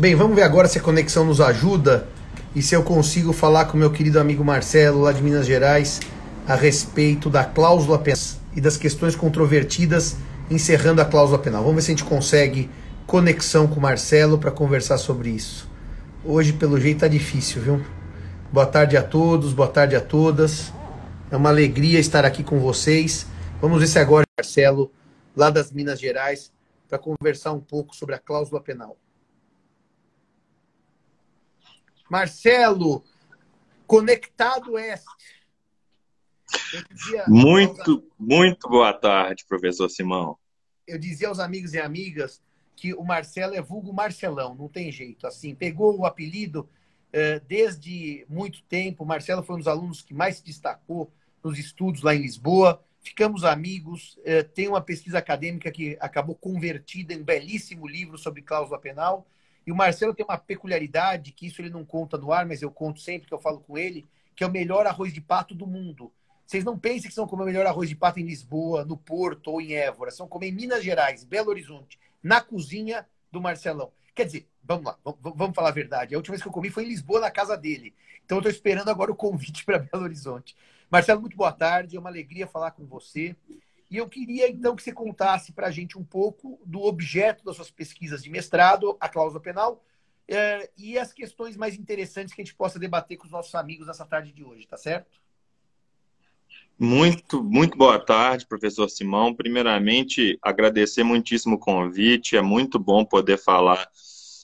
Bem, vamos ver agora se a conexão nos ajuda e se eu consigo falar com meu querido amigo Marcelo, lá de Minas Gerais, a respeito da cláusula penal e das questões controvertidas encerrando a cláusula penal. Vamos ver se a gente consegue conexão com o Marcelo para conversar sobre isso. Hoje, pelo jeito, tá difícil, viu? Boa tarde a todos, boa tarde a todas. É uma alegria estar aqui com vocês. Vamos ver se agora, Marcelo, lá das Minas Gerais, para conversar um pouco sobre a cláusula penal. Marcelo, conectado este. Muito, muito boa tarde, professor Simão. Eu dizia aos amigos e amigas que o Marcelo é vulgo Marcelão, não tem jeito. Assim, pegou o apelido uh, desde muito tempo. O Marcelo foi um dos alunos que mais se destacou nos estudos lá em Lisboa. Ficamos amigos. Uh, tem uma pesquisa acadêmica que acabou convertida em um belíssimo livro sobre cláusula penal e o Marcelo tem uma peculiaridade, que isso ele não conta no ar, mas eu conto sempre que eu falo com ele, que é o melhor arroz de pato do mundo. Vocês não pensem que são comer o melhor arroz de pato em Lisboa, no Porto ou em Évora. São comer em Minas Gerais, Belo Horizonte, na cozinha do Marcelão. Quer dizer, vamos lá, vamos falar a verdade. A última vez que eu comi foi em Lisboa, na casa dele. Então eu estou esperando agora o convite para Belo Horizonte. Marcelo, muito boa tarde. É uma alegria falar com você. E eu queria, então, que você contasse para a gente um pouco do objeto das suas pesquisas de mestrado, a cláusula penal, é, e as questões mais interessantes que a gente possa debater com os nossos amigos nessa tarde de hoje, tá certo? Muito, muito boa tarde, professor Simão. Primeiramente, agradecer muitíssimo o convite. É muito bom poder falar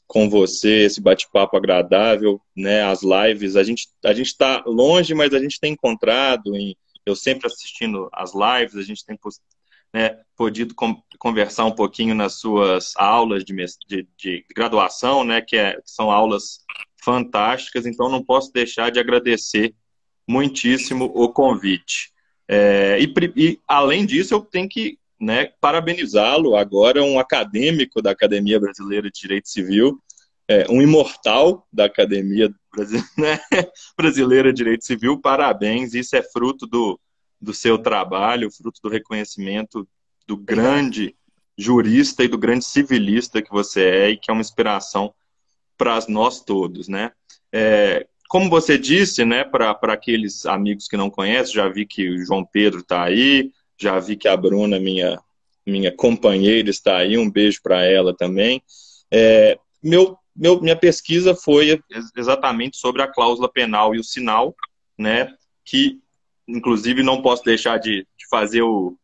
com você, esse bate-papo agradável, né? As lives, a gente a gente está longe, mas a gente tem encontrado em eu sempre assistindo as lives, a gente tem né, podido conversar um pouquinho nas suas aulas de, de, de graduação, né, que, é, que são aulas fantásticas, então não posso deixar de agradecer muitíssimo o convite. É, e, e, além disso, eu tenho que né, parabenizá-lo agora, um acadêmico da Academia Brasileira de Direito Civil, é, um imortal da Academia né, Brasileira de Direito Civil, parabéns, isso é fruto do, do seu trabalho, fruto do reconhecimento do grande jurista e do grande civilista que você é e que é uma inspiração para nós todos, né? É, como você disse, né, para aqueles amigos que não conhecem, já vi que o João Pedro está aí, já vi que a Bruna, minha, minha companheira, está aí, um beijo para ela também. É, meu meu, minha pesquisa foi exatamente sobre a cláusula penal e o sinal, né? Que, inclusive, não posso deixar de, de fazer o,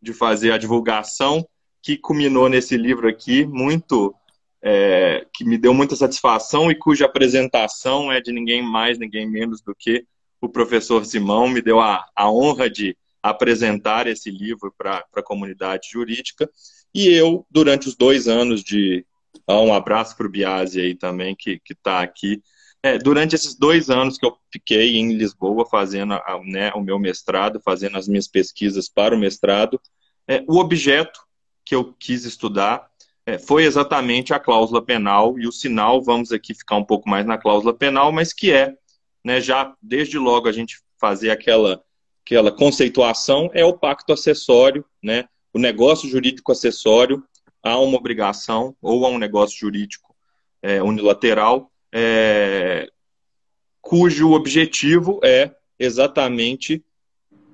de fazer a divulgação que culminou nesse livro aqui, muito é, que me deu muita satisfação e cuja apresentação é de ninguém mais, ninguém menos do que o professor Simão, me deu a, a honra de apresentar esse livro para a comunidade jurídica. E eu, durante os dois anos de, um abraço para o Biasi aí também, que está aqui. É, durante esses dois anos que eu fiquei em Lisboa fazendo né, o meu mestrado, fazendo as minhas pesquisas para o mestrado, é, o objeto que eu quis estudar é, foi exatamente a cláusula penal e o sinal, vamos aqui ficar um pouco mais na cláusula penal, mas que é, né, já desde logo a gente fazer aquela, aquela conceituação, é o pacto acessório, né, o negócio jurídico acessório há uma obrigação ou a um negócio jurídico é, unilateral é, cujo objetivo é exatamente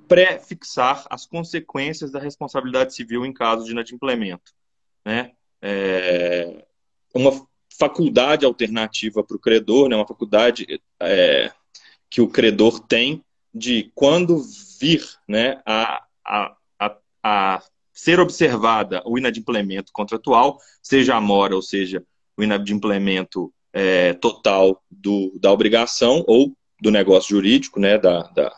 pré-fixar as consequências da responsabilidade civil em caso de inadimplemento. Né? É, uma faculdade alternativa para o credor, né? uma faculdade é, que o credor tem de quando vir né, a, a, a, a ser observada o inadimplemento contratual, seja a mora, ou seja, o inadimplemento é, total do, da obrigação ou do negócio jurídico, né, da, da,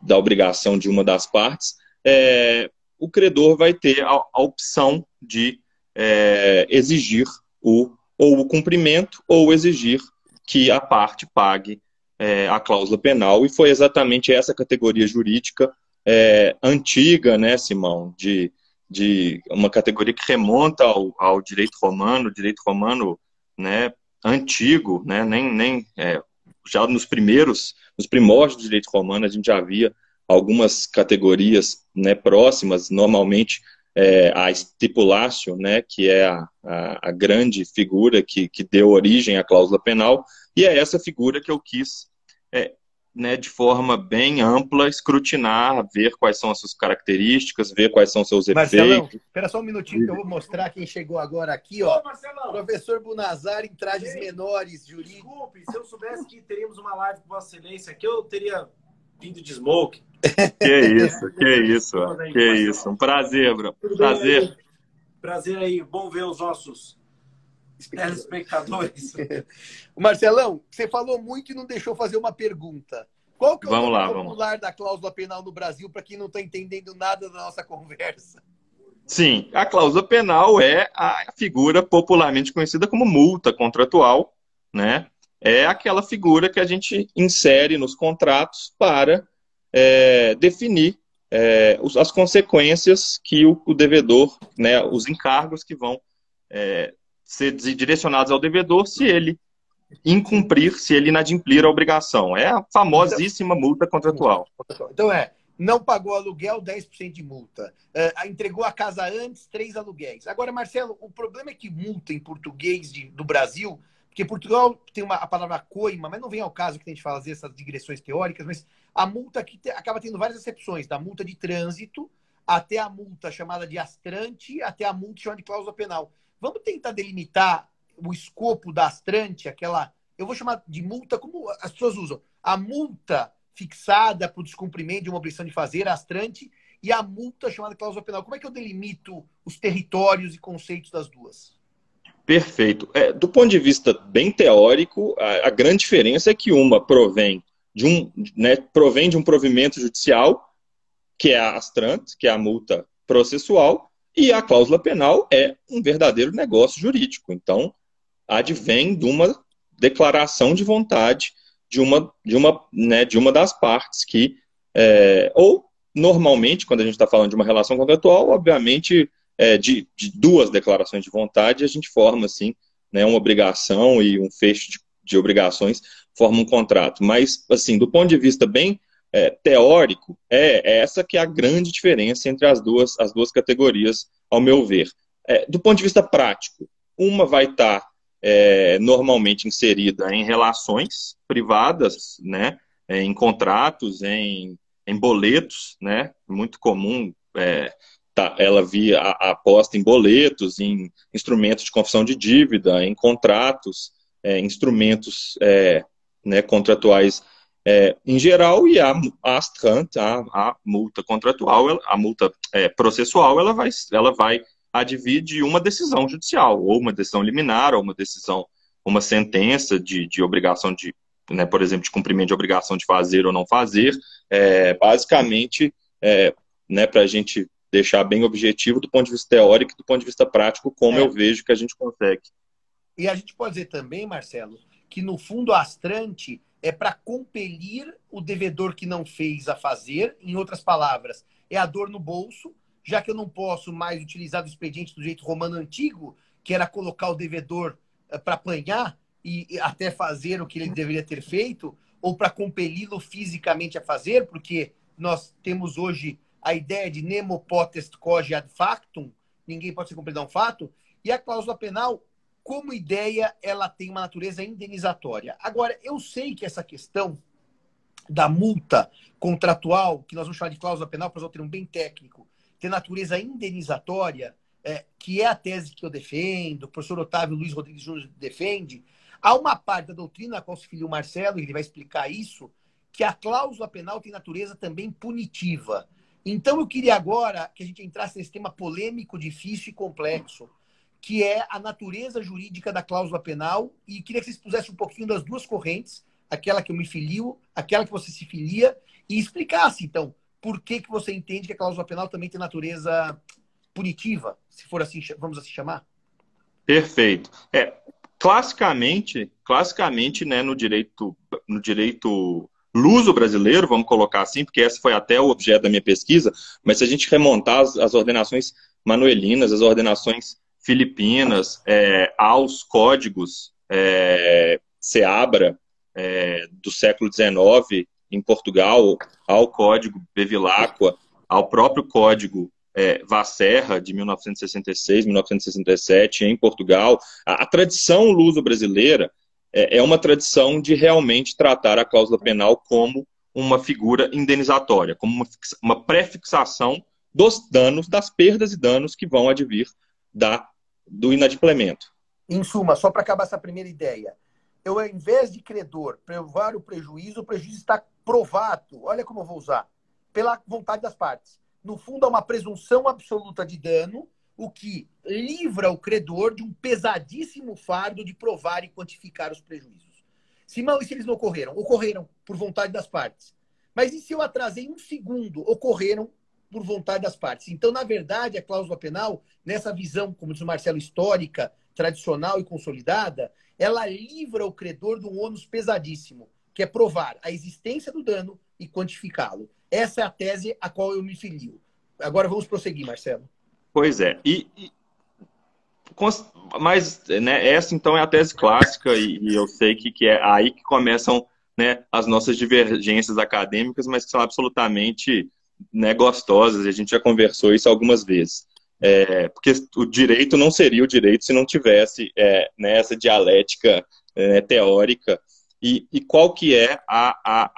da obrigação de uma das partes, é, o credor vai ter a, a opção de é, exigir o, ou o cumprimento ou exigir que a parte pague é, a cláusula penal, e foi exatamente essa categoria jurídica é, antiga, né, Simão, de, de uma categoria que remonta ao, ao direito romano, direito romano, né, antigo, né, nem, nem é, já nos primeiros, nos primórdios do direito romano, a gente já via algumas categorias, né, próximas, normalmente é, a estipulatio, né, que é a, a, a, grande figura que, que deu origem à cláusula penal, e é essa figura que eu quis, é, né, de forma bem ampla, escrutinar, ver quais são as suas características, ver quais são os seus Marcelão, efeitos. espera só um minutinho que eu vou mostrar quem chegou agora aqui, ó. Ô, Professor Bunazar em trajes Ei, menores, jurídicos. Desculpe, se eu soubesse que teríamos uma live com Vossa Excelência aqui, eu teria vindo de smoke. Que isso, que isso, que isso. Um prazer, bro. Prazer. Prazer aí, bom ver os nossos telespectadores. Marcelão, você falou muito e não deixou fazer uma pergunta. Qual que é o vamos lá, popular vamos. da cláusula penal no Brasil, para quem não está entendendo nada da nossa conversa? Sim, a cláusula penal é a figura popularmente conhecida como multa contratual, né? É aquela figura que a gente insere nos contratos para é, definir é, as consequências que o, o, devedor, né, os encargos que vão é, ser direcionados ao devedor se ele incumprir, se ele inadimplir a obrigação. É a famosíssima multa contratual. Então é, não pagou aluguel, 10% de multa. Uh, entregou a casa antes, três aluguéis. Agora, Marcelo, o problema é que multa em português de, do Brasil, porque Portugal tem uma, a palavra coima, mas não vem ao caso que a gente fazer essas digressões teóricas, mas a multa aqui te, acaba tendo várias exceções, da multa de trânsito até a multa chamada de astrante, até a multa chamada de cláusula penal. Vamos tentar delimitar o escopo da astrante, aquela. Eu vou chamar de multa, como as pessoas usam. A multa fixada para o descumprimento de uma obrigação de fazer, a astrante, e a multa chamada cláusula penal. Como é que eu delimito os territórios e conceitos das duas? Perfeito. É, do ponto de vista bem teórico, a, a, grande diferença é que uma provém de um, né, provém de um provimento judicial, que é a astrante, que é a multa processual, e a cláusula penal é um verdadeiro negócio jurídico. Então, advém de uma declaração de vontade de uma, de uma, né, de uma das partes que, é, ou normalmente, quando a gente está falando de uma relação contratual, obviamente, é, de, de, duas declarações de vontade, a gente forma, assim, né, uma obrigação e um fecho de, de obrigações, forma um contrato. Mas, assim, do ponto de vista bem é, teórico, é, é, essa que é a grande diferença entre as duas, as duas categorias, ao meu ver. É, do ponto de vista prático, uma vai estar tá, é, normalmente inserida em relações privadas, né, é, em contratos, em, em boletos, né, muito comum é, tá, ela via a, aposta em boletos, em instrumentos de confissão de dívida, em contratos, instrumentos né, contratuais é, em geral, e a, a a, a multa contratual, a multa é, processual, ela vai, ela vai advir de uma decisão judicial, ou uma decisão liminar, ou uma decisão, uma sentença de, de obrigação de, né, por exemplo, de cumprimento de obrigação de fazer ou não fazer. É, basicamente, é, né, para a gente deixar bem objetivo do ponto de vista teórico e do ponto de vista prático, como é. eu vejo que a gente consegue. E a gente pode dizer também, Marcelo, que no fundo astrante é para compelir o devedor que não fez a fazer. Em outras palavras, é a dor no bolso, já que eu não posso mais utilizar o expediente do jeito romano antigo, que era colocar o devedor eh, para apanhar e até fazer o que ele deveria ter feito, ou para compeli-lo fisicamente a fazer, porque nós temos hoje a ideia de nemo potest cogi ad factum, ninguém pode ser cumprido a um fato, e a cláusula penal como ideia, ela tem uma natureza indenizatória. Agora, eu sei que essa questão da multa contratual, que nós vamos chamar de cláusula penal, para usar um termo bem técnico, tem natureza indenizatória, é, que é a tese que eu defendo, o professor Otávio Luiz Rodrigues Júnior defende, há uma parte da doutrina a qual se filiu o Marcelo, e ele vai explicar isso, que a cláusula penal tem natureza também punitiva. Então, eu queria agora que a gente entrasse nesse tema polêmico, difícil e complexo, que é a natureza jurídica da cláusula penal, e queria que vocês pusessem um pouquinho das duas correntes, aquela que eu me filio, aquela que você se filia, e explicasse, então, por que, que você entende que a cláusula penal também tem natureza punitiva, se for assim, vamos assim chamar? Perfeito. É, classicamente, classicamente, né, no direito, no direito luso brasileiro, vamos colocar assim, porque esse foi até o objeto da minha pesquisa, mas se a gente remontar as, as ordenações manuelinas, as ordenações Filipinas, é, aos códigos é, Seabra é, do século XIX em Portugal, ao código Bevilacqua, ao próprio código é, Vasserra, de 1966, 1967, em Portugal. A, a tradição luso-brasileira é, é uma tradição de realmente tratar a cláusula penal como uma figura indenizatória, como uma, uma pré-fixação dos danos, das perdas e danos que vão advir da, do inadimplemento. Em suma, só para acabar essa primeira ideia, eu, ao invés de credor provar o prejuízo, o prejuízo está provado, olha como eu vou usar, pela vontade das partes. No fundo, há uma presunção absoluta de dano, o que livra o credor de um pesadíssimo fardo de provar e quantificar os prejuízos. Se, não, e se eles não ocorreram? Ocorreram por vontade das partes. Mas e se eu atrasei um segundo? Ocorreram por vontade das partes. Então, na verdade, a cláusula penal, nessa visão, como diz o Marcelo, histórica, tradicional e consolidada, ela livra o credor de um ônus pesadíssimo, que é provar a existência do dano e quantificá-lo. Essa é a tese a qual eu me filio. Agora vamos prosseguir, Marcelo. Pois é. E, e mas né, essa então é a tese clássica e, e, eu sei que, que é aí que começam né, as nossas divergências acadêmicas, mas que são absolutamente né, gostosas. A gente já conversou isso algumas vezes. É, porque o direito não seria o direito se não tivesse é, né, essa dialética é, teórica. E, e, qual que é a, a,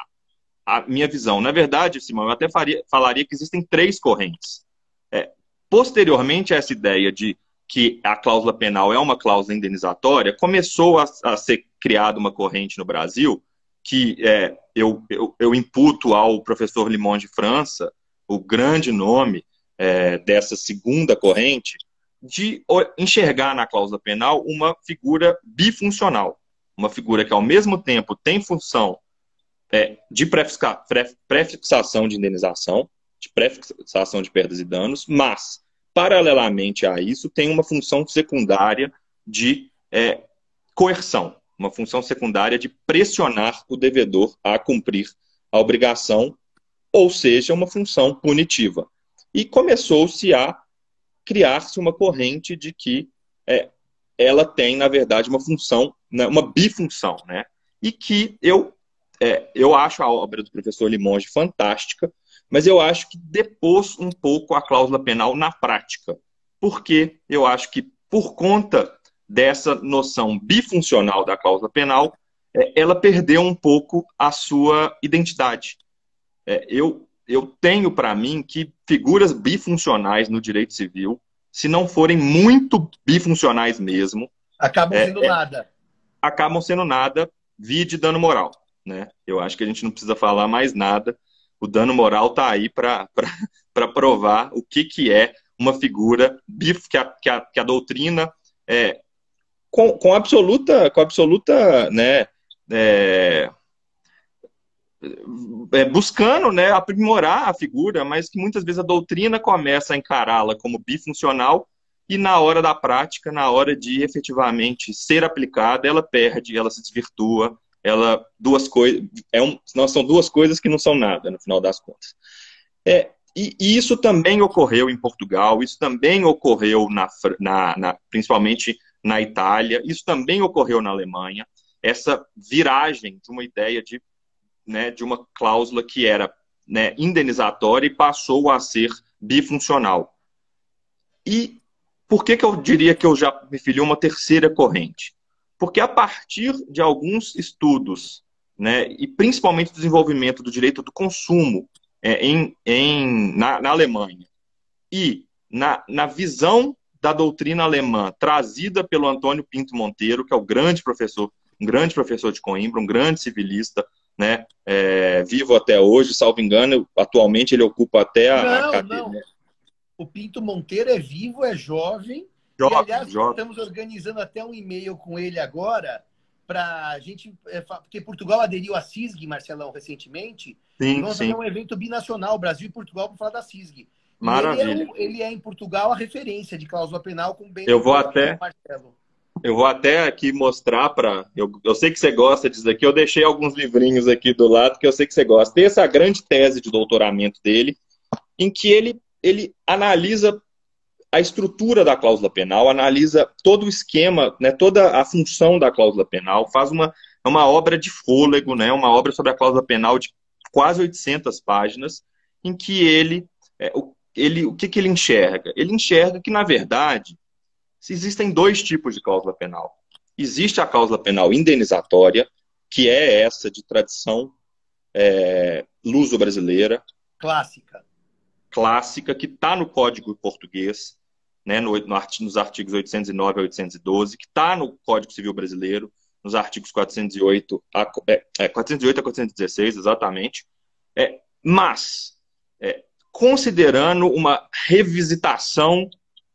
a, minha visão? Na verdade, Simão, eu até faria, falaria que existem três correntes. É, posteriormente a essa ideia de que a cláusula penal é uma cláusula indenizatória, começou a, a ser criada uma corrente no Brasil que é, eu, eu, eu, imputo ao professor Limon de França, o grande nome é, dessa segunda corrente, de enxergar na cláusula penal uma figura bifuncional. Uma figura que, ao mesmo tempo, tem função é, de prefixação de indenização, de prefixação de perdas e danos, mas, paralelamente a isso, tem uma função secundária de é, coerção, uma função secundária de pressionar o devedor a cumprir a obrigação, ou seja, uma função punitiva e começou-se a criar-se uma corrente de que é, ela tem, na verdade, uma função, né, uma bifunção, né? E que eu, é, eu acho a obra do professor Limonge fantástica, mas eu acho que depôs um pouco a cláusula penal na prática. Porque eu acho que, por conta dessa noção bifuncional da cláusula penal, é, ela perdeu um pouco a sua identidade. É, eu eu tenho para mim que figuras bifuncionais no direito civil, se não forem muito bifuncionais mesmo, acabam é, sendo é, nada. Acabam sendo nada, via de dano moral. Né? Eu acho que a gente não precisa falar mais nada. O dano moral está aí para provar o que, que é uma figura bif, que a, que a, que a doutrina é, com, com absoluta, com absoluta né, é, é, buscando né, aprimorar a figura, mas que muitas vezes a doutrina começa a encará-la como bifuncional e na hora da prática, na hora de efetivamente ser aplicada, ela perde, ela se desvirtua, ela duas coisas, é um, são duas coisas que não são nada no final das contas. É, e, e, isso também ocorreu em Portugal, isso também ocorreu na, na, na, principalmente na Itália, isso também ocorreu na Alemanha. Essa viragem de uma ideia de né, de uma cláusula que era né, indenizatória e passou a ser bifuncional. E por que, que eu diria que eu já me filiei uma terceira corrente? Porque a partir de alguns estudos, né, e principalmente o desenvolvimento do direito do consumo é, em, em, na, na Alemanha, e na, na visão da doutrina alemã trazida pelo Antônio Pinto Monteiro, que é o grande professor, um grande professor de Coimbra, um grande civilista, né? É, vivo até hoje, salvo engano, atualmente ele ocupa até a, não, cadeira. Não. O Pinto Monteiro é vivo, é jovem. Jovem, e, aliás, jovem. estamos organizando até um e-mail com ele agora para a gente. É, porque Portugal aderiu à CISG, Marcelão, recentemente. Sim, vamos sim. fazer um evento binacional, Brasil e Portugal, para falar da CISG. Maravilha. Ele é, ele é, em Portugal a referência de cláusula penal com bem. Eu vou até. Marcelo. Eu vou até aqui mostrar para. Eu, eu sei que você gosta disso aqui, eu deixei alguns livrinhos aqui do lado que eu sei que você gosta. Tem essa grande tese de doutoramento dele, em que ele, ele analisa a estrutura da cláusula penal, analisa todo o esquema, né, toda a função da cláusula penal, faz uma, uma obra de fôlego, né, uma obra sobre a cláusula penal de quase 800 páginas, em que ele. É, o, ele, o que, que ele enxerga? Ele enxerga que, na verdade, existem dois tipos de cláusula penal. Existe a cláusula penal indenizatória, que é essa de tradição é, luso-brasileira. Clássica. Clássica, que está no Código Português, né, no, no, nos artigos 809 a 812, que está no Código Civil Brasileiro, nos artigos 408 a, é, é, 408 a 416, exatamente. É, mas, é, considerando uma revisitação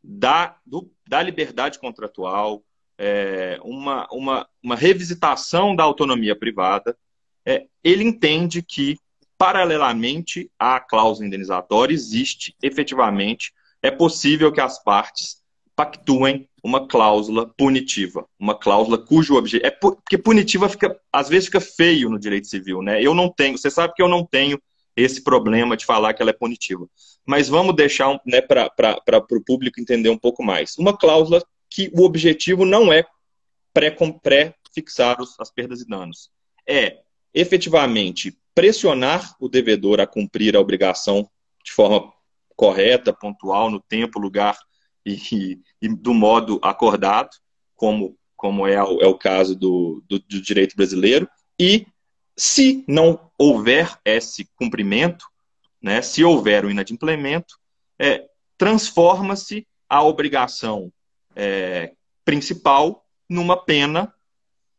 da, do, da liberdade contratual, é, uma, uma, uma revisitação da autonomia privada, é, ele entende que, paralelamente à cláusula indenizatória, existe efetivamente, é possível que as partes pactuem uma cláusula punitiva, uma cláusula cujo objetivo. É porque punitiva fica, às vezes fica feio no direito civil, né? Eu não tenho, você sabe que eu não tenho esse problema de falar que ela é punitiva. Mas vamos deixar né, para o público entender um pouco mais. Uma cláusula que o objetivo não é pré-fixar as perdas e danos. É efetivamente pressionar o devedor a cumprir a obrigação de forma correta, pontual, no tempo, lugar e, e do modo acordado, como, como é, o, é o caso do, do, do direito brasileiro, e se não houver esse cumprimento, né, se houver o inadimplemento, é, transforma-se a obrigação é, principal numa pena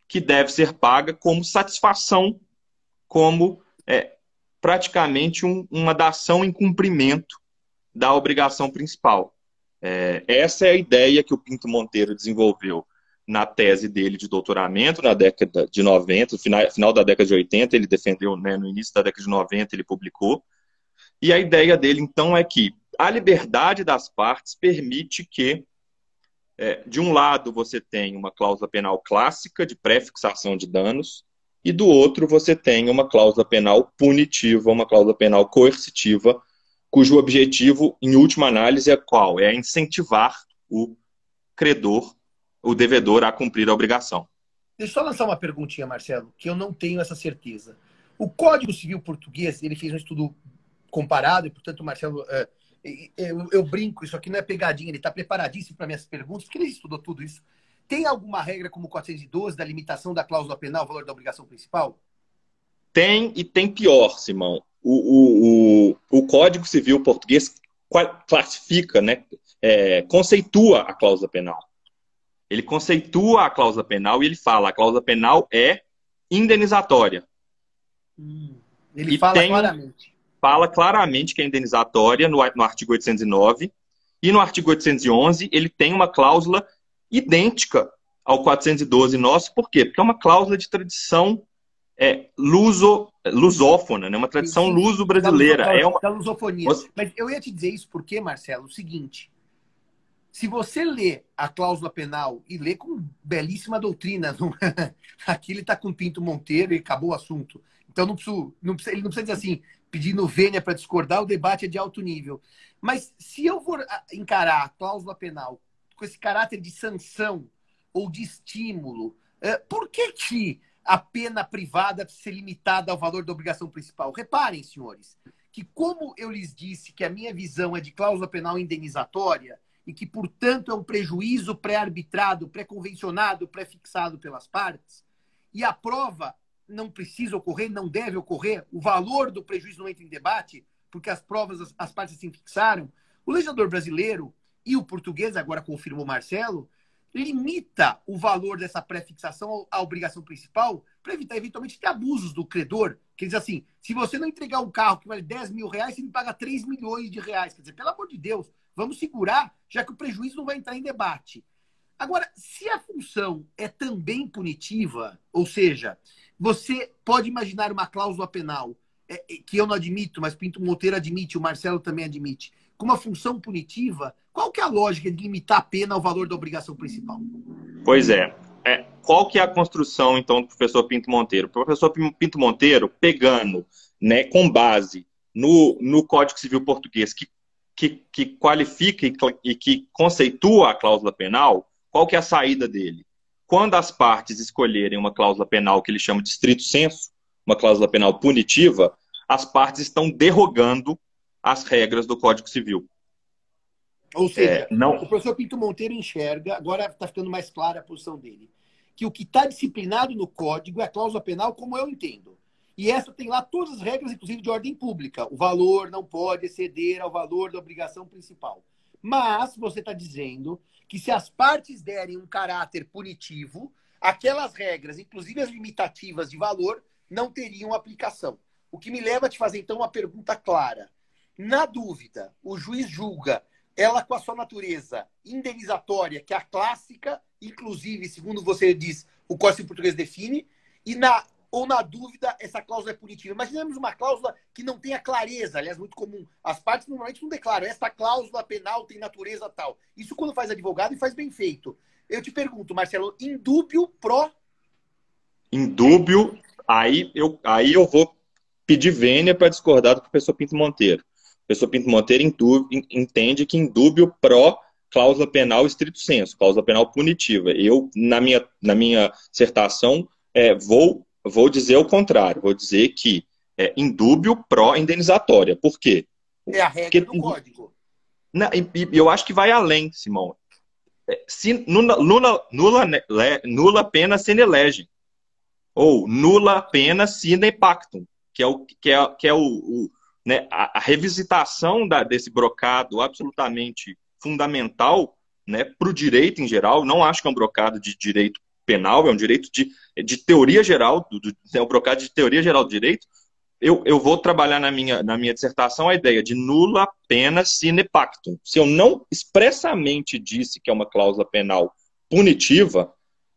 que deve ser paga como satisfação, como é, praticamente um, uma dação em cumprimento da obrigação principal. É, essa é a ideia que o Pinto Monteiro desenvolveu na tese dele de doutoramento, na década de 90, final, final da década de 80, ele defendeu, né, no início da década de 90, ele publicou. E a ideia dele, então, é que a liberdade das partes permite que, é, de um lado, você tem uma cláusula penal clássica de pré-fixação de danos, e do outro, você tem uma cláusula penal punitiva, uma cláusula penal coercitiva, cujo objetivo, em última análise, é qual? É incentivar o credor o devedor a cumprir a obrigação. Deixa eu só lançar uma perguntinha, Marcelo, que eu não tenho essa certeza. O Código Civil Português, ele fez um estudo comparado, e, portanto, Marcelo, é, eu, eu brinco, isso aqui não é pegadinha, ele está preparadíssimo para minhas perguntas, porque ele estudou tudo isso. Tem alguma regra como 412 da limitação da cláusula penal, valor da obrigação principal? Tem e tem pior, Simão. O, o, o, o Código Civil Português classifica, né, é, conceitua a cláusula penal. Ele conceitua a cláusula penal e ele fala: a cláusula penal é indenizatória. Hum, ele e fala tem, claramente. Fala claramente que é indenizatória no, no artigo 809. E no artigo 811 ele tem uma cláusula idêntica ao 412 nosso. Por quê? Porque é uma cláusula de tradição é, luso, lusófona, né? uma tradição luso-brasileira. É uma... da lusofonia. Mas eu ia te dizer isso porque, Marcelo, o seguinte se você lê a cláusula penal e lê com belíssima doutrina, não... aqui ele está com Pinto Monteiro e acabou o assunto. Então não preciso, não precisa, ele não precisa dizer assim, pedindo vênia para discordar, o debate é de alto nível. Mas se eu for encarar a cláusula penal com esse caráter de sanção ou de estímulo, é, por que, que a pena privada precisa ser limitada ao valor da obrigação principal? Reparem, senhores, que como eu lhes disse que a minha visão é de cláusula penal indenizatória, e que, portanto, é um prejuízo pré-arbitrado, pré-convencionado, pré-fixado pelas partes, e a prova não precisa ocorrer, não deve ocorrer, o valor do prejuízo não entra em debate, porque as provas, as, as partes assim fixaram, o legislador brasileiro e o português, agora confirmou Marcelo, limita o valor dessa pré-fixação à obrigação principal para evitar eventualmente ter abusos do credor. Quer dizer assim, se você não entregar um carro que vale 10 mil reais, você me paga 3 milhões de reais. Quer dizer, pelo amor de Deus, Vamos segurar, já que o prejuízo não vai entrar em debate. Agora, se a função é também punitiva, ou seja, você pode imaginar uma cláusula penal, é, é, que eu não admito, mas Pinto Monteiro admite, o Marcelo também admite, com uma função punitiva, qual que é a lógica de limitar a pena ao valor da obrigação principal? Pois é. é qual que é a construção, então, do professor Pinto Monteiro? O professor Pinto Monteiro, pegando, né, com base no, no Código Civil Português, que que, que qualifica e, que conceitua a cláusula penal, qual que é a saída dele? Quando as partes escolherem uma cláusula penal que ele chama de estrito senso, uma cláusula penal punitiva, as partes estão derrogando as regras do Código Civil. Ou seja, é, não... o professor Pinto Monteiro enxerga, agora está ficando mais clara a posição dele, que o que está disciplinado no código é a cláusula penal, como eu entendo. E essa tem lá todas as regras, inclusive de ordem pública. O valor não pode exceder ao valor da obrigação principal. Mas você está dizendo que se as partes derem um caráter punitivo, aquelas regras, inclusive as limitativas de valor, não teriam aplicação. O que me leva a te fazer, então, uma pergunta clara. Na dúvida, o juiz julga ela com a sua natureza indenizatória, que é a clássica, inclusive, segundo você diz, o Código Português define, e na ou na dúvida essa cláusula é punitiva. Imaginemos uma cláusula que não tenha clareza, aliás, muito comum. As partes normalmente não declaram, essa cláusula penal tem natureza tal. Isso quando faz advogado e faz bem feito. Eu te pergunto, Marcelo, indúbio pro. Indúbio, aí eu, aí eu vou pedir vênia para discordar do professor Pinto Monteiro. O professor Pinto Monteiro entende que indúbio pró cláusula penal estrito senso, cláusula penal punitiva. Eu, na minha, na minha dissertação, é, vou, vou dizer o contrário, vou dizer que é indúbio pró-indenizatória. Por quê? É a regra Porque, do código. Não, e, eu acho que vai além, Simão. É, se nula, nula, nula, nula pena sine lege. Ou nula pena sine pactum, que é o, que é, que é o, o né, a, a, revisitação da, desse brocado absolutamente fundamental né, para o direito em geral. Não acho que é um brocado de direito penal, é um direito de, de teoria geral, do, do, é um brocado de teoria geral do direito. Eu, eu vou trabalhar na minha, na minha dissertação a ideia de nula pena sine pactum. Se eu não expressamente disse que é uma cláusula penal punitiva,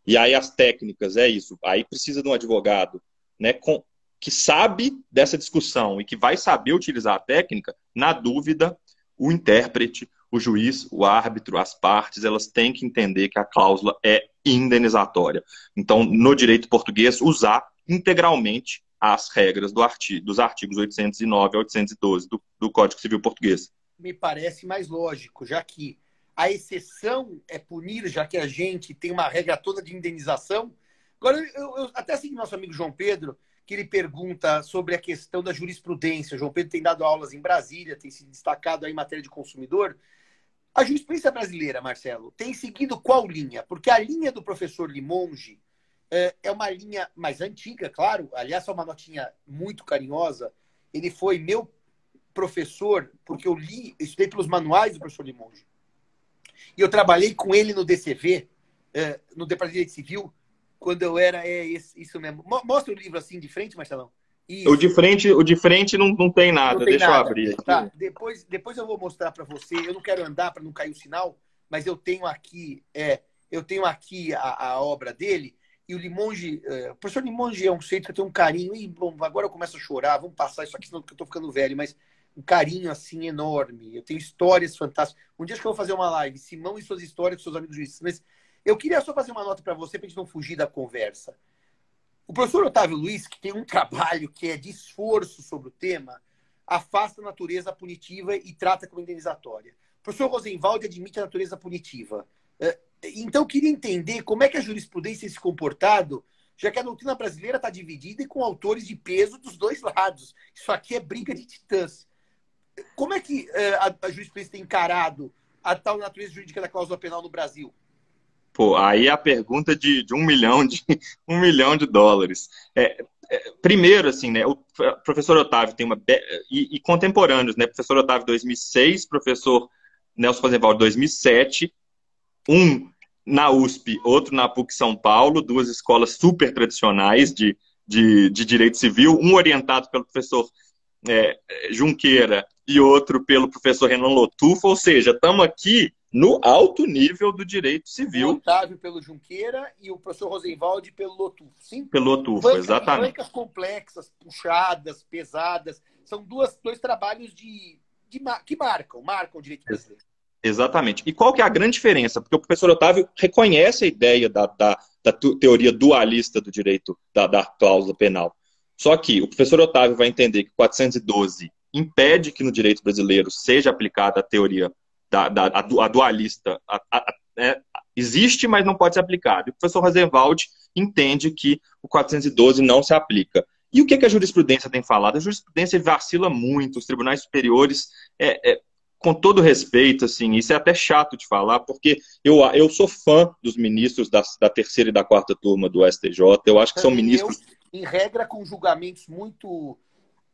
e aí as técnicas é isso, aí precisa de um advogado né, com, que sabe dessa discussão e que vai saber utilizar a técnica, na dúvida, o intérprete, o juiz, o árbitro, as partes, elas têm que entender que a cláusula é indenizatória. Então, no direito português, usar integralmente as regras do artigo, dos artigos 809 a 812 do, do Código Civil Português. Me parece mais lógico, já que a exceção é punir, já que a gente tem uma regra toda de indenização. Agora, eu, eu até segui nosso amigo João Pedro, que ele pergunta sobre a questão da jurisprudência. O João Pedro tem dado aulas em Brasília, tem se destacado aí em matéria de consumidor. A jurisprudência brasileira, Marcelo, tem seguido qual linha? Porque a linha do professor Limonge é, é uma linha mais antiga, claro. Aliás, é uma notinha muito carinhosa. Ele foi meu professor, porque eu li, estudei pelos manuais do professor Limonge. E eu trabalhei com ele no DCV, é, no Departamento de Civil, quando eu era. É isso mesmo. Mostra o livro assim de frente, Marcelão. Isso. O de frente, o de frente não, não tem nada. Não tem Deixa nada. eu abrir aqui. Tá, depois, depois eu vou mostrar para você. Eu não quero andar para não cair o sinal, mas eu tenho aqui, é, eu tenho aqui a, a obra dele. E o Limonge, é, o professor Limonge é um sujeito que eu tenho um carinho. E bom, agora eu começo a chorar. Vamos passar isso aqui, senão eu tô ficando velho. Mas um carinho assim enorme. Eu tenho histórias fantásticas. Um dia acho que eu vou fazer uma live, Simão e suas histórias com seus amigos juízes. Mas eu queria só fazer uma nota para você, para a gente não fugir da conversa. O professor Otávio Luiz, que tem um trabalho que é de esforço sobre o tema, afasta a natureza punitiva e trata como indenizatória. O professor Rosenwald admite a natureza punitiva. É, então, eu queria entender como é que a jurisprudência tem se comportado, já que a doutrina brasileira está dividida e com autores de peso dos dois lados. Isso aqui é briga de titãs. Como é que é, a jurisprudência tem encarado a tal natureza jurídica da cláusula penal no Brasil? Pô, aí a pergunta de, de um milhão de um milhão de dólares. É, é, primeiro, assim, né? O professor Otávio tem uma e, e, contemporâneos, né? Professor Otávio 2006, professor Nelson Rosenwald 2007, um na USP, outro na PUC São Paulo, duas escolas super tradicionais de, de, de direito civil, um orientado pelo professor é, Junqueira e outro pelo professor Renan Lotufo, ou seja, estamos aqui no alto nível do direito civil. O Otávio pelo Junqueira e o professor Rosenwald pelo Lotufo, sim? Pelo Lotufo, exatamente. Bancas complexas, puxadas, pesadas, são duas, dois trabalhos de, de, que marcam, marcam o direito brasileiro. Exatamente. E qual que é a grande diferença? Porque o professor Otávio reconhece a ideia da, da, da teoria dualista do direito, da, da cláusula penal. Só que o professor Otávio vai entender que 412 impede que no direito brasileiro seja aplicada a teoria da, da a, dualista a, a, é, existe, mas não pode ser aplicado. E o professor Rosenwald entende que o 412 não se aplica. E o que, que a jurisprudência tem falado? A jurisprudência vacila muito, os tribunais superiores é, é, com todo respeito, assim, isso é até chato de falar, porque eu, eu sou fã dos ministros da, da terceira e da quarta turma do STJ. Eu acho que são ministros. Eu, em regra, com julgamentos muito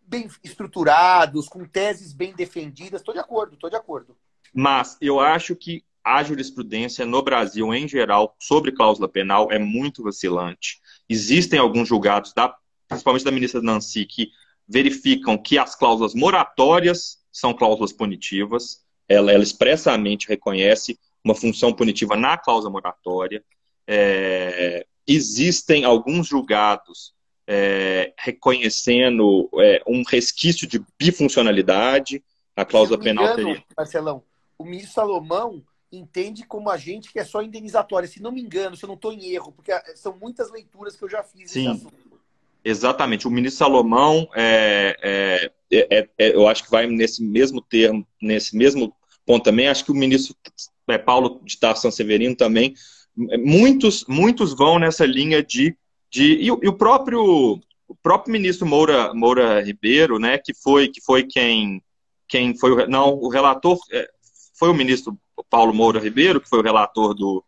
bem estruturados, com teses bem defendidas. Estou de acordo, estou de acordo. Mas eu acho que a jurisprudência no Brasil, em geral, sobre cláusula penal é muito vacilante. Existem alguns julgados, da, principalmente da ministra Nancy, que verificam que as cláusulas moratórias são cláusulas punitivas. Ela, ela expressamente reconhece uma função punitiva na cláusula moratória. É, existem alguns julgados é, reconhecendo é, um resquício de bifuncionalidade. A cláusula penal engano, teria. Marcelão, o ministro Salomão entende como a gente que é só indenizatória. Se não me engano, se eu não estou em erro, porque são muitas leituras que eu já fiz Sim. Exatamente. O ministro Salomão, é, é, é, é, eu acho que vai nesse mesmo termo, nesse mesmo ponto também. Acho que o ministro é, Paulo de Tarso Severino também. Muitos, muitos vão nessa linha de. de e, e, o próprio o próprio ministro Moura, Moura Ribeiro, né, que foi que foi quem quem foi não o relator é, foi o ministro Paulo Moura Ribeiro que foi o relator do,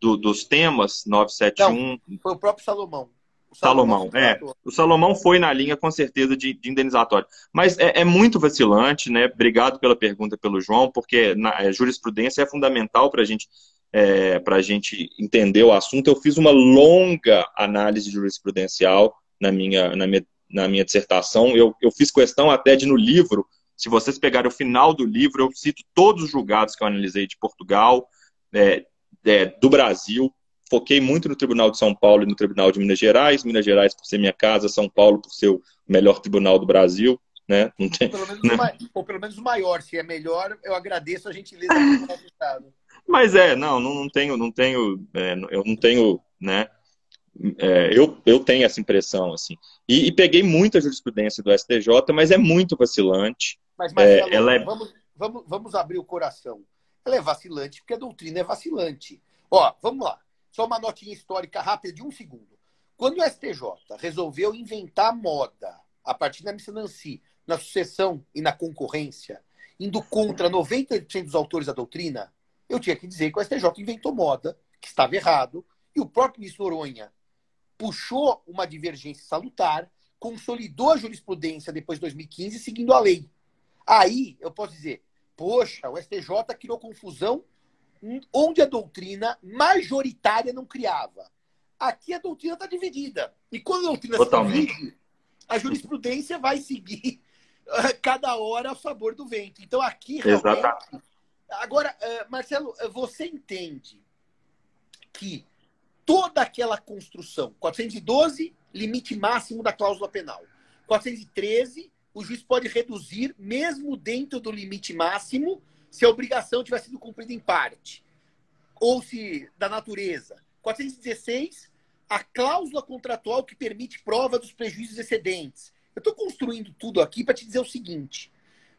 do dos temas 971. Não, foi o próprio Salomão. Salomão, é. O Salomão foi na linha, com certeza, de, de indenizatório. Mas é, é, muito vacilante, né? Obrigado pela pergunta pelo João, porque na, a jurisprudência é fundamental para gente, é, a gente entender o assunto. Eu fiz uma longa análise jurisprudencial na minha, na minha, na minha dissertação. Eu, eu fiz questão até de, no livro, se vocês pegarem o final do livro, eu cito todos os julgados que eu analisei de Portugal, é, é, do Brasil, foquei muito no Tribunal de São Paulo e no Tribunal de Minas Gerais. Minas Gerais por ser minha casa, São Paulo por ser o melhor tribunal do Brasil. Né? Não tem, ou, pelo menos né? ou pelo menos o maior. Se é melhor, eu agradeço a gentileza do resultado. Mas é, não, não tenho, não tenho, é, eu não tenho, né? É, eu, eu tenho essa impressão, assim. E, e, peguei muita jurisprudência do STJ, mas é muito vacilante. Mas, Marcelo, é, ela é... vamos, vamos, vamos abrir o coração. Ela é vacilante porque a doutrina é vacilante. Ó, vamos lá. Só uma notinha histórica rápida de um segundo. Quando o STJ resolveu inventar moda a partir da missa Nancy, na sucessão e na concorrência, indo contra 90% dos autores da doutrina, eu tinha que dizer que o STJ inventou moda, que estava errado, e o próprio ministro Noronha puxou uma divergência salutar, consolidou a jurisprudência depois de 2015, seguindo a lei. Aí eu posso dizer, poxa, o STJ criou confusão onde a doutrina majoritária não criava. Aqui a doutrina está dividida. E quando a doutrina Totalmente. se divide, a jurisprudência vai seguir cada hora ao sabor do vento. Então aqui realmente. Exatamente. Agora, eh, Marcelo, eh, você entende que toda aquela construção, 412, limite máximo da cláusula penal. 413, o juiz pode reduzir, mesmo dentro do limite máximo, se a obrigação tiver sido cumprida em parte, ou se da natureza. 416, a cláusula contratual que permite prova dos prejuízos excedentes. Eu estou construindo tudo aqui para te dizer o seguinte: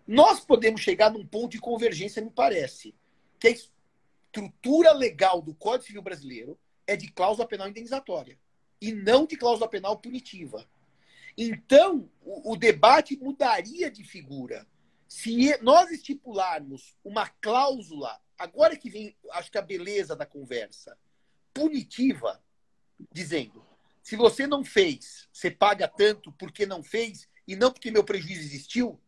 nós podemos chegar num ponto de convergência, me parece, que a estrutura legal do Código Civil brasileiro é de cláusula penal indenizatória e não de cláusula penal punitiva. Então, o, o debate mudaria de figura. Se nós estipularmos uma cláusula, agora que vem, acho que a beleza da conversa, punitiva, dizendo: se você não fez, você paga tanto porque não fez e não porque meu prejuízo existiu.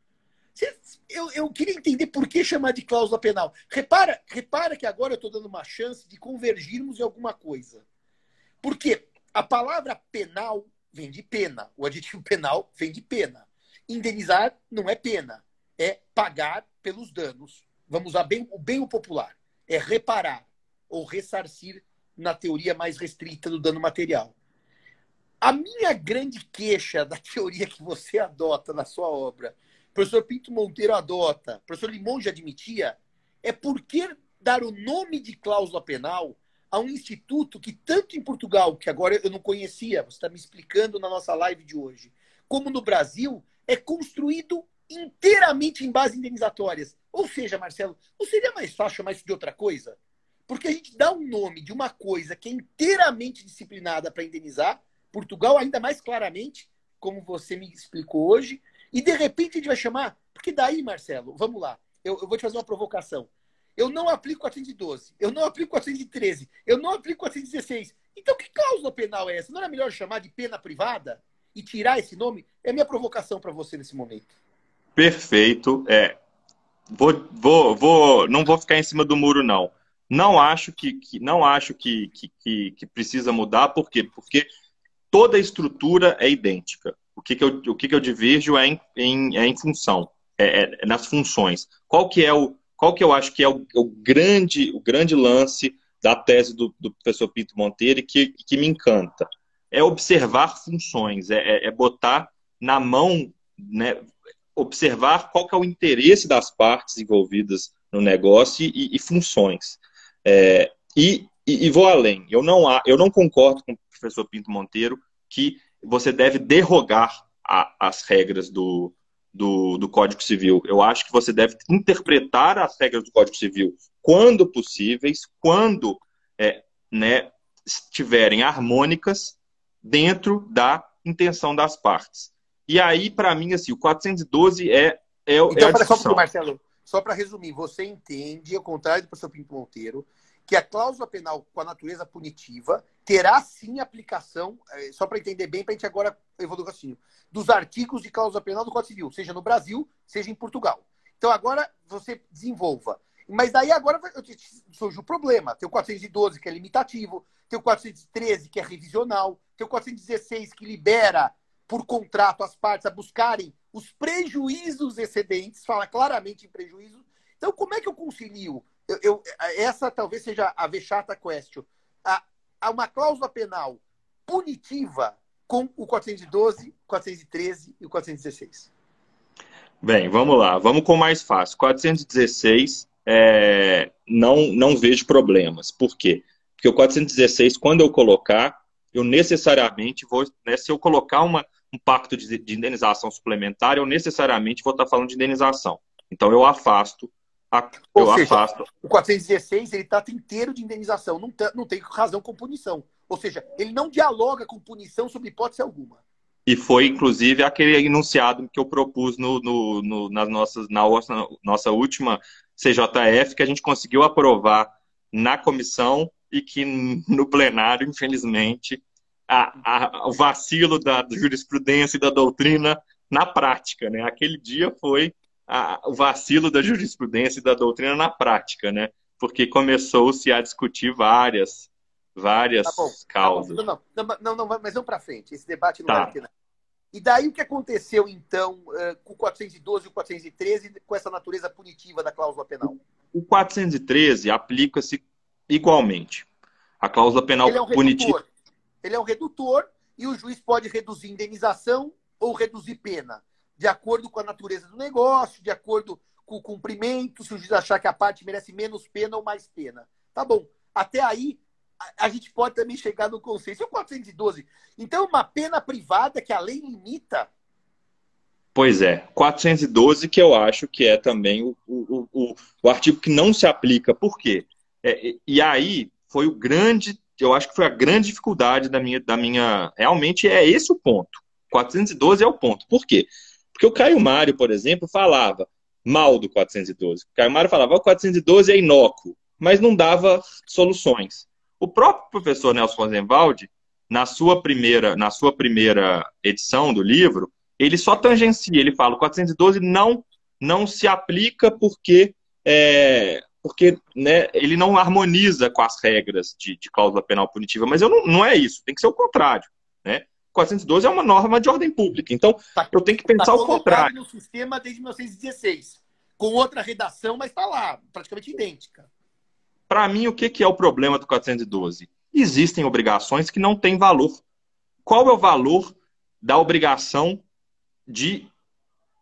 Eu, eu queria entender por que chamar de cláusula penal. Repara, repara que agora eu estou dando uma chance de convergirmos em alguma coisa. Porque a palavra penal vem de pena, o adjetivo penal vem de pena. Indenizar não é pena é pagar pelos danos. Vamos usar bem, bem o popular. É reparar ou ressarcir na teoria mais restrita do dano material. A minha grande queixa da teoria que você adota na sua obra, professor Pinto Monteiro adota, professor Limon já admitia, é por que dar o nome de cláusula penal a um instituto que, tanto em Portugal, que agora eu não conhecia, você está me explicando na nossa live de hoje, como no Brasil, é construído inteiramente em base indenizatórias. Ou seja, Marcelo, não seria mais fácil chamar isso de outra coisa? Porque a gente dá um nome de uma coisa que é inteiramente disciplinada para indenizar, Portugal ainda mais claramente, como você me explicou hoje, e de repente a gente vai chamar. Porque daí, Marcelo, vamos lá. eu, eu vou te fazer uma provocação. Eu não aplico 412, eu não aplico 413, eu não aplico 416. Então, que cláusula penal é essa? Não era melhor chamar de pena privada e tirar esse nome? É minha provocação para você nesse momento. Perfeito. É, vou, vou, vou, não vou ficar em cima do muro, não. Não acho que, que não acho que, que, que, precisa mudar, por quê? Porque toda a estrutura é idêntica. O que, que, eu, o que, que eu diverjo é em, em, é em função, é, é, nas funções. Qual que é o, qual que eu acho que é o, o grande, o grande lance da tese do, do professor Pinto Monteiro e que, que me encanta? É observar funções, é, é, é botar na mão, né, observar qual que é o interesse das partes envolvidas no negócio e, e funções. É, e, e, vou além. Eu não, eu não concordo com o professor Pinto Monteiro que você deve derrogar a, as regras do, do, do, Código Civil. Eu acho que você deve interpretar as regras do Código Civil quando possíveis, quando é, né, estiverem harmônicas dentro da intenção das partes. E aí, para mim, assim, o 412 é, é, então, é a discussão. Só, Marcelo, só para resumir, você entende, ao contrário do professor Pinto Monteiro, que a cláusula penal com a natureza punitiva terá sim aplicação, é, só para entender bem, para a gente agora evoluir o dos artigos de cláusula penal do Código Civil, seja no Brasil, seja em Portugal. Então agora você desenvolva. Mas daí agora surge o problema. Tem o 412 que é limitativo, tem o 413 que é revisional, tem o 416 que libera por contrato as partes a buscarem os prejuízos excedentes, fala claramente em prejuízo. Então, como é que eu concilio? Eu, eu, essa talvez seja a vexata question. Há uma cláusula penal punitiva com o 412, 413 e o 416. Bem, vamos lá. Vamos com o mais fácil. 416, é, não, não vejo problemas. Por quê? Porque o 416, quando eu colocar, eu necessariamente vou, né, se eu colocar uma, um pacto de, de, indenização suplementar, eu necessariamente vou estar falando de indenização. Então eu afasto. A, Ou eu seja, afasto. O 416 ele trata inteiro de indenização, não, não tem razão com punição. Ou seja, ele não dialoga com punição sob hipótese alguma. E foi, inclusive, aquele enunciado que eu propus no, no, no nas nossas, na nossa, nossa última CJF, que a gente conseguiu aprovar na comissão e que no plenário, infelizmente, a, a, o vacilo da jurisprudência e da doutrina na prática, né? Aquele dia foi a, o vacilo da jurisprudência e da doutrina na prática, né? Porque começou-se a discutir várias, várias tá bom, causas. Tá não, não, não, não, mas vamos para frente. Esse debate não tá. vai ter nada. E daí o que aconteceu, então, com o 412 e o 413, com essa natureza punitiva da cláusula penal? O 413 aplica-se igualmente. A cláusula penal é um punitiva ele é um redutor e o juiz pode reduzir indenização ou reduzir pena, de acordo com a natureza do negócio, de acordo com o cumprimento, se o juiz achar que a parte merece menos pena ou mais pena. Tá bom. Até aí, a, gente pode também chegar no consenso. E o 412? Então, uma pena privada que a lei limita. Pois é, 412 que eu acho que é também o, o, o, o artigo que não se aplica. Por quê? É, e aí foi o grande eu acho que foi a grande dificuldade da minha, da minha. Realmente é esse o ponto. 412 é o ponto. Por quê? Porque o Caio Mário, por exemplo, falava mal do 412. O Caio Mário falava o 412 é inócuo, mas não dava soluções. O próprio professor Nelson Rosenwald, na sua primeira, na sua primeira edição do livro, ele só tangencia, ele fala o 412 não, não se aplica porque é, porque né, ele não harmoniza com as regras de, de cláusula penal punitiva. Mas eu não, não é isso, tem que ser o contrário. Né? 412 é uma norma de ordem pública. Então, tá, eu tenho que pensar tá o contrário. no sistema desde 1916, com outra redação, mas está lá, praticamente idêntica. Para mim, o que, que é o problema do 412? Existem obrigações que não têm valor. Qual é o valor da obrigação de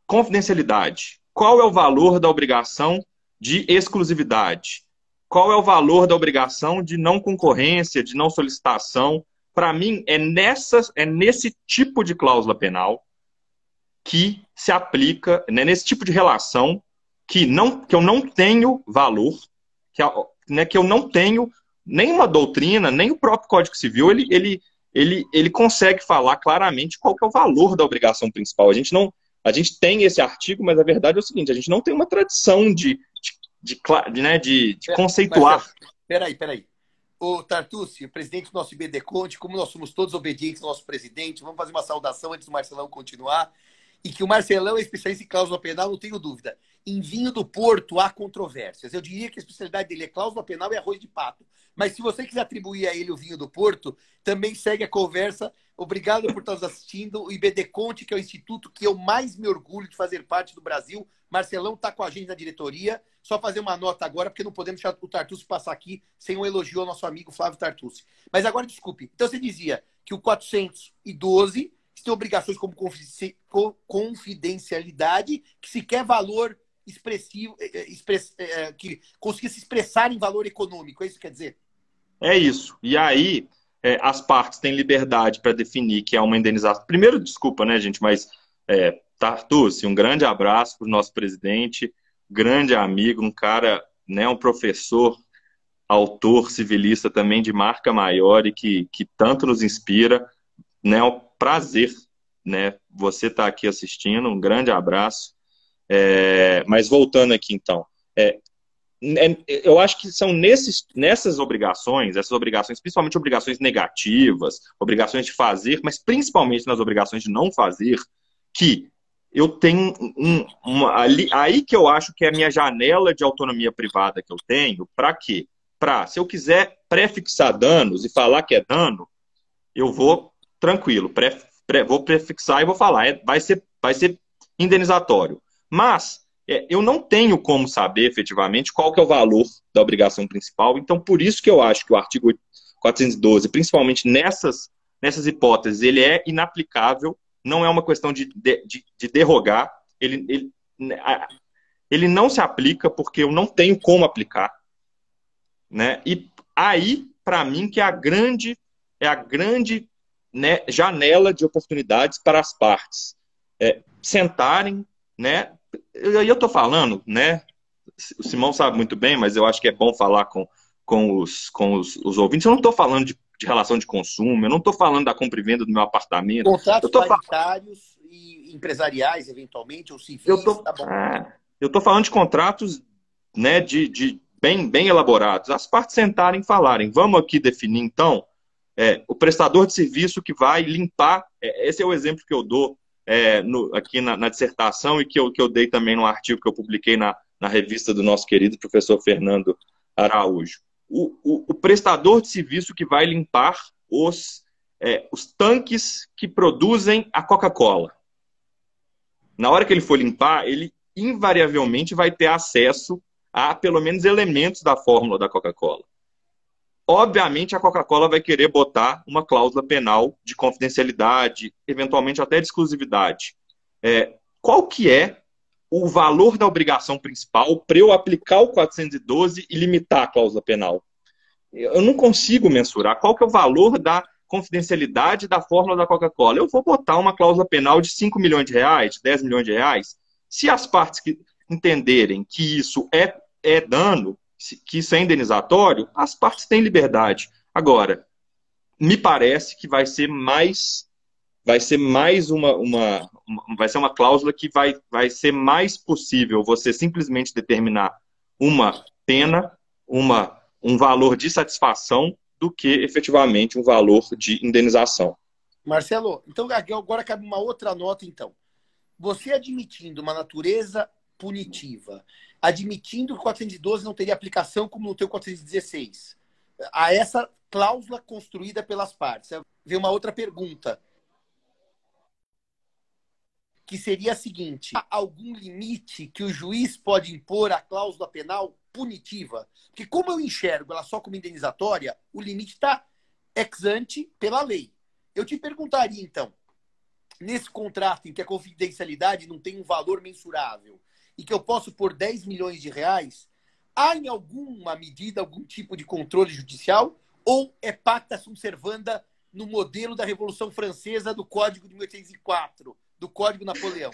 confidencialidade? Qual é o valor da obrigação de exclusividade? Qual é o valor da obrigação de não concorrência, de não solicitação? Para mim, é, nessa, é nesse tipo de cláusula penal que se aplica, né, nesse tipo de relação que, não, que eu não tenho valor, que, né, que eu não tenho nenhuma doutrina, nem o próprio Código Civil, ele, ele, ele, ele consegue falar claramente qual é o valor da obrigação principal. A gente não, A gente tem esse artigo, mas a verdade é o seguinte: a gente não tem uma tradição de, de, de, de, né, de, de conceituar. Mas, peraí, peraí. O Tartucci, presidente do nosso IBD Conte, como nós somos todos obedientes ao nosso presidente, vamos fazer uma saudação antes do Marcelão continuar. E que o Marcelão é especialista em cláusula penal, não tenho dúvida. Em vinho do Porto há controvérsias. Eu diria que a especialidade dele é cláusula penal e arroz de pato. Mas se você quiser atribuir a ele o vinho do Porto, também segue a conversa. Obrigado por estar nos assistindo. O IBD Conte, que é o instituto que eu mais me orgulho de fazer parte do Brasil. Marcelão está com a gente na diretoria. Só fazer uma nota agora, porque não podemos deixar o Tartucci passar aqui sem um elogio ao nosso amigo Flávio Tartucci. Mas agora, desculpe. Então, você dizia que o 412 tem obrigações como confidencialidade, que se quer valor expressivo, eh, eh, express, eh, que consiga se expressar em valor econômico. É isso que quer dizer? É isso. E aí, é, as partes têm liberdade para definir que é uma indenização. Primeiro, desculpa, né, gente, mas é, Tartucci, um grande abraço para o nosso presidente grande amigo, um cara, né, um professor, autor civilista também de marca maior e que, que tanto nos inspira. Né, é um prazer né, você estar tá aqui assistindo, um grande abraço. É, mas voltando aqui então, é, eu acho que são nesses, nessas obrigações, essas obrigações, principalmente obrigações negativas, obrigações de fazer, mas principalmente nas obrigações de não fazer, que eu tenho um, uma, ali, aí que eu acho que é a minha janela de autonomia privada que eu tenho, para quê? Para, se eu quiser prefixar danos e falar que é dano, eu vou tranquilo, vou prefixar e vou falar, é, vai, ser, vai ser indenizatório. Mas é, eu não tenho como saber efetivamente qual que é o valor da obrigação principal, então por isso que eu acho que o artigo 412, principalmente nessas, nessas hipóteses, ele é inaplicável não é uma questão de, de, de derrogar, ele, ele, ele não se aplica porque eu não tenho como aplicar. Né? E aí, para mim, que é a grande, é a grande né, janela de oportunidades para as partes é, sentarem, né? Eu estou falando, né? O Simão sabe muito bem, mas eu acho que é bom falar com, com, os, com os, os ouvintes. Eu não estou falando de de relação de consumo, eu não estou falando da compra e venda do meu apartamento. Contratos paritários falando... e empresariais, eventualmente, ou civis, eu tô, tá bom. É, eu estou falando de contratos né, de, de bem, bem elaborados. As partes sentarem e falarem, vamos aqui definir, então, é, o prestador de serviço que vai limpar, é, esse é o exemplo que eu dou é, no, aqui na, na, dissertação e que eu, que eu dei também no artigo que eu publiquei na, na revista do nosso querido professor Fernando Araújo o, o, o prestador de serviço que vai limpar os, é, os tanques que produzem a Coca-Cola. Na hora que ele for limpar, ele invariavelmente vai ter acesso a pelo menos elementos da fórmula da Coca-Cola. Obviamente, a Coca-Cola vai querer botar uma cláusula penal de confidencialidade, eventualmente até de exclusividade. É, qual que é o valor da obrigação principal para eu aplicar o 412 e limitar a cláusula penal. Eu não consigo mensurar qual que é o valor da confidencialidade da fórmula da Coca-Cola. Eu vou botar uma cláusula penal de 5 milhões de reais, 10 milhões de reais. Se as partes que entenderem que isso é, é dano, que isso é indenizatório, as partes têm liberdade. Agora, me parece que vai ser mais vai ser mais uma, uma, uma, vai ser uma cláusula que vai, vai ser mais possível você simplesmente determinar uma pena, uma, um valor de satisfação do que efetivamente um valor de indenização. Marcelo, então agora cabe uma outra nota então. Você admitindo uma natureza punitiva, admitindo que o 412 não teria aplicação como no teu 416, a essa cláusula construída pelas partes. Vem uma outra pergunta que seria a seguinte: há algum limite que o juiz pode impor à cláusula penal punitiva? Porque, como eu enxergo ela só como indenizatória, o limite está ex ante pela lei. Eu te perguntaria, então, nesse contrato em que a confidencialidade não tem um valor mensurável e que eu posso pôr 10 milhões de reais, há em alguma medida algum tipo de controle judicial ou é pacta sunt servanda no modelo da Revolução Francesa do Código de 1804? do Código Napoleão.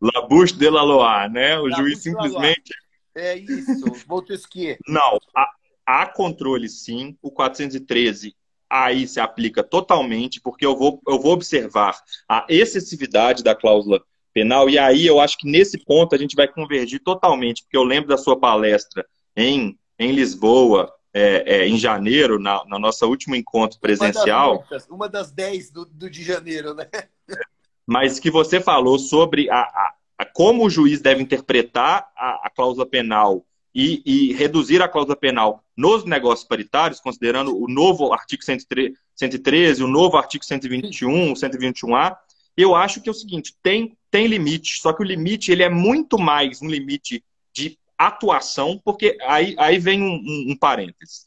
La Bouche de la Loire, né? O juiz simplesmente. É isso, Montesquieu. Não, há, há controle sim. O 413 aí se aplica totalmente, porque eu vou, eu vou observar a excessividade da cláusula penal, e aí eu acho que nesse ponto a gente vai convergir totalmente, porque eu lembro da sua palestra em, em Lisboa, é, é, em janeiro, na, na nosso último encontro presencial. Uma das, uma das dez do, do, de janeiro, né? Mas que você falou sobre a, a, a como o juiz deve interpretar a, a cláusula penal e, e, reduzir a cláusula penal nos negócios paritários, considerando o novo artigo 113, o novo artigo 121, 121A, eu acho que é o seguinte, tem, tem limite, só que o limite ele é muito mais um limite de atuação, porque aí, aí vem um, um, um parênteses.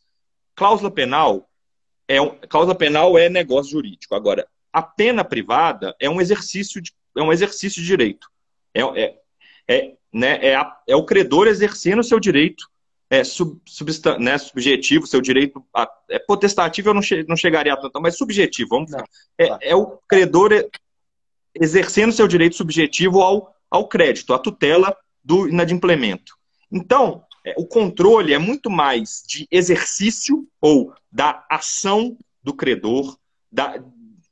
Cláusula penal é cláusula penal é negócio jurídico. Agora, a pena privada é um exercício de, é um exercício de direito. É, é, é, né, é, a, é o credor exercendo o seu direito é, sub, substan, né, subjetivo, seu direito. A, é potestativo, eu não, che, não chegaria a tanto, mas subjetivo. Vamos, não, é, é o credor exercendo seu direito subjetivo ao, ao crédito, à tutela do inadimplemento. Então, é, o controle é muito mais de exercício ou da ação do credor, da,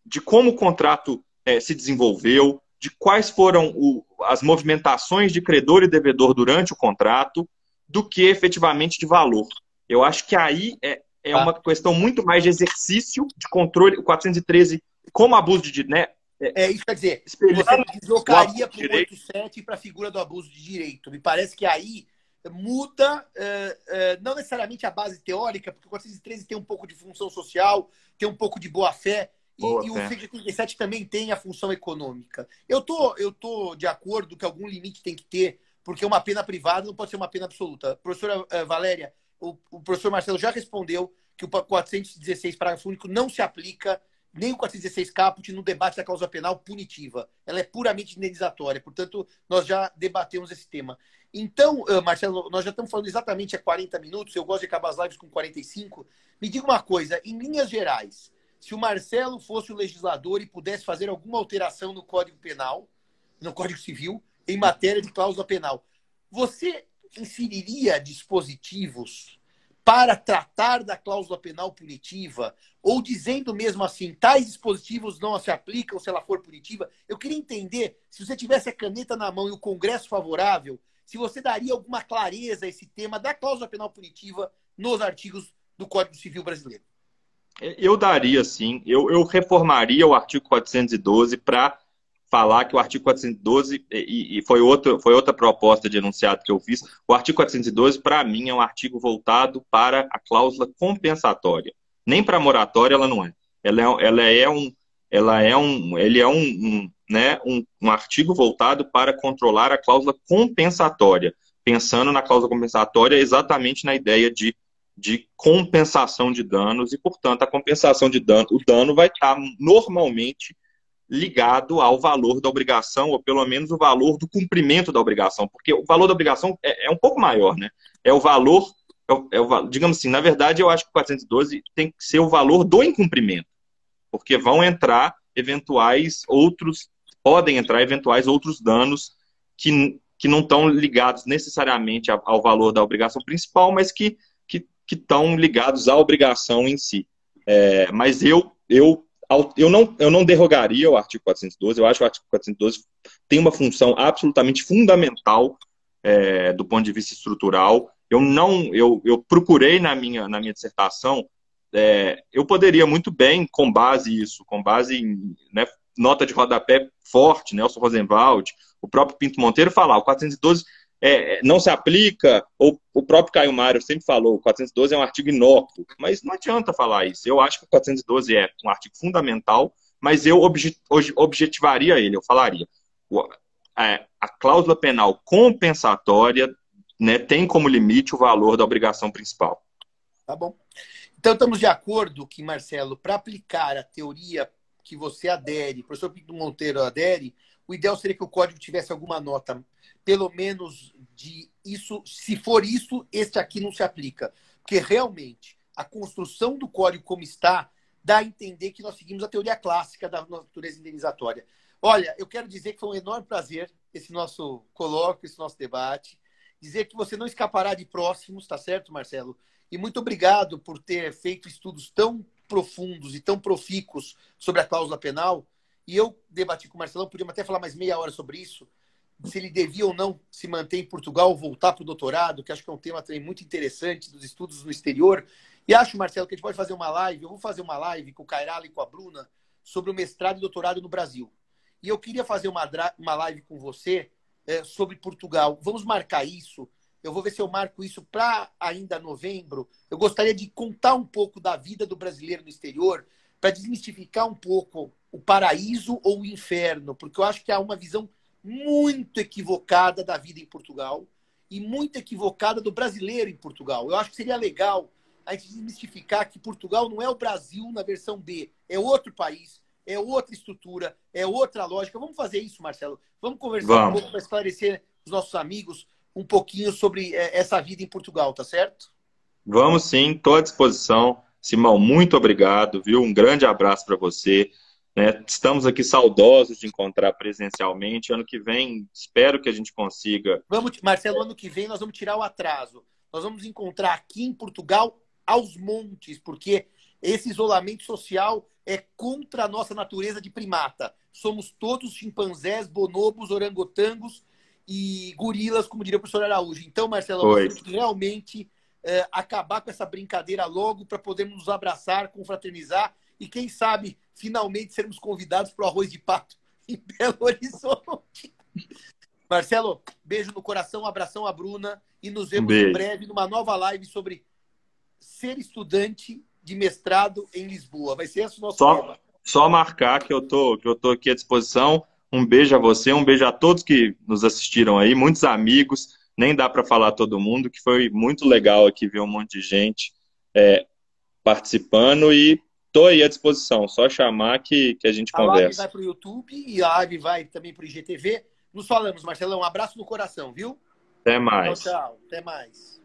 de como o contrato é, se desenvolveu, de quais foram o, as movimentações de credor e devedor durante o contrato, do que efetivamente de valor. Eu acho que aí é, é ah. uma questão muito mais de exercício de controle. O 413, como abuso de. Né, é, é isso quer dizer, você deslocaria para o 87 para a figura do abuso de direito. Me parece que aí muda, uh, uh, não necessariamente a base teórica, porque o 413 tem um pouco de função social, tem um pouco de boa-fé, e, e, o 137 também tem a função econômica. Eu tô, eu tô de acordo que algum limite tem que ter, porque uma pena privada não pode ser uma pena absoluta. Professora uh, Valéria, o, o, professor Marcelo já respondeu que o 416, parágrafo único, não se aplica nem o 416 caput no debate da causa penal punitiva. Ela é puramente indenizatória. Portanto, nós já debatemos esse tema. Então, Marcelo, nós já estamos falando exatamente há 40 minutos. Eu gosto de acabar as lives com 45. Me diga uma coisa, em linhas gerais, se o Marcelo fosse o legislador e pudesse fazer alguma alteração no Código Penal, no Código Civil, em matéria de cláusula penal, você inseriria dispositivos para tratar da cláusula penal punitiva, ou dizendo mesmo assim, tais dispositivos não se aplicam se ela for punitiva? Eu queria entender, se você tivesse a caneta na mão e o Congresso favorável, se você daria alguma clareza a esse tema da cláusula penal punitiva nos artigos do Código Civil brasileiro. Eu daria, sim. Eu, eu reformaria o artigo 412 para falar que o artigo 412, e, e, foi, outra, foi outra proposta de enunciado que eu fiz, o artigo 412, para mim, é um artigo voltado para a cláusula compensatória. Nem para moratória ela não é. Ela é, ela é um. Ela é um, ele é um, um né, um, um artigo voltado para controlar a cláusula compensatória, pensando na cláusula compensatória exatamente na ideia de, de compensação de danos, e, portanto, a compensação de dano, o dano vai estar normalmente ligado ao valor da obrigação, ou pelo menos o valor do cumprimento da obrigação, porque o valor da obrigação é, é um pouco maior, né? É o valor, é o, é o, digamos assim, na verdade, eu acho que o 412 tem que ser o valor do incumprimento, porque vão entrar eventuais outros, podem entrar eventuais outros danos que, que não estão ligados necessariamente ao, valor da obrigação principal, mas que que estão ligados à obrigação em si. É, mas eu, eu eu não, eu não derrogaria o artigo 412, eu acho que o artigo 412 tem uma função absolutamente fundamental é, do ponto de vista estrutural. Eu não, eu, eu procurei na minha, na minha dissertação, é, eu poderia muito bem, com base isso, com base em né, nota de rodapé forte, Nelson Rosenwald, o próprio Pinto Monteiro falar, o 412 é, não se aplica, ou o próprio Caio Mário sempre falou, o 412 é um artigo inócuo, mas não adianta falar isso. Eu acho que o 412 é um artigo fundamental, mas eu objetivaria ele, eu falaria. É, a cláusula penal compensatória né, tem como limite o valor da obrigação principal. Tá bom. Então estamos de acordo que, Marcelo, para aplicar a teoria que você adere, o professor Pinto Monteiro adere, o ideal seria que o código tivesse alguma nota pelo menos de isso, se for isso, este aqui não se aplica. Porque realmente a construção do código como está dá a entender que nós seguimos a teoria clássica da natureza indenizatória. Olha, eu quero dizer que foi um enorme prazer esse nosso colóquio, esse nosso debate. Dizer que você não escapará de próximos, tá certo, Marcelo? E muito obrigado por ter feito estudos tão profundos e tão profícuos sobre a cláusula penal E eu debati com o Marcelão, podíamos até falar mais meia hora sobre isso, se ele devia ou não se manter em Portugal, voltar para o doutorado, que acho que é um tema também muito interessante dos estudos no exterior. E acho, Marcelo, que a gente pode fazer uma live, eu vou fazer uma live com o Cairala e com a Bruna sobre o mestrado e doutorado no Brasil. E eu queria fazer uma, uma live com você é, sobre Portugal. Vamos marcar isso. Eu vou ver se eu marco isso para ainda novembro. Eu gostaria de contar um pouco da vida do brasileiro no exterior, para desmistificar um pouco o paraíso ou o inferno, porque eu acho que há uma visão muito equivocada da vida em Portugal e muito equivocada do brasileiro em Portugal. Eu acho que seria legal a gente desmistificar que Portugal não é o Brasil na versão B, é outro país, é outra estrutura, é outra lógica. Vamos fazer isso, Marcelo. Vamos conversar Vamos. um pouco para esclarecer os nossos amigos um pouquinho sobre é, essa vida em Portugal, tá certo? Vamos sim, estou à disposição. Simão, muito obrigado, viu? Um grande abraço para você. Né? Estamos aqui saudosos de encontrar presencialmente. Ano que vem, espero que a gente consiga. Vamos, Marcelo, ano que vem nós vamos tirar o atraso. Nós vamos encontrar aqui em Portugal aos montes, porque esse isolamento social é contra a nossa natureza de primata. Somos todos chimpanzés, bonobos, orangotangos e gorilas, como diria o professor Araújo. Então, Marcelo, nós temos que realmente é, acabar com essa brincadeira logo para podermos nos abraçar, confraternizar e, quem sabe, finalmente sermos convidados para o arroz de pato em Belo Horizonte. Marcelo, beijo no coração, abração à Bruna e nos vemos um em breve numa nova live sobre ser estudante de mestrado em Lisboa. Vai ser esse o nosso só, tema. Só marcar que eu tô, que eu tô aqui à disposição. Um beijo a você, um beijo a todos que nos assistiram aí, muitos amigos. Nem dá para falar todo mundo, que foi muito legal aqui ver um monte de gente é, participando e tô aí à disposição. Só chamar que, que a gente a conversa. A live vai para o YouTube e a live vai também para o IGTV. Nos falamos, Marcelão. Um abraço no coração, viu? Até mais. Tchau, tchau. Até mais.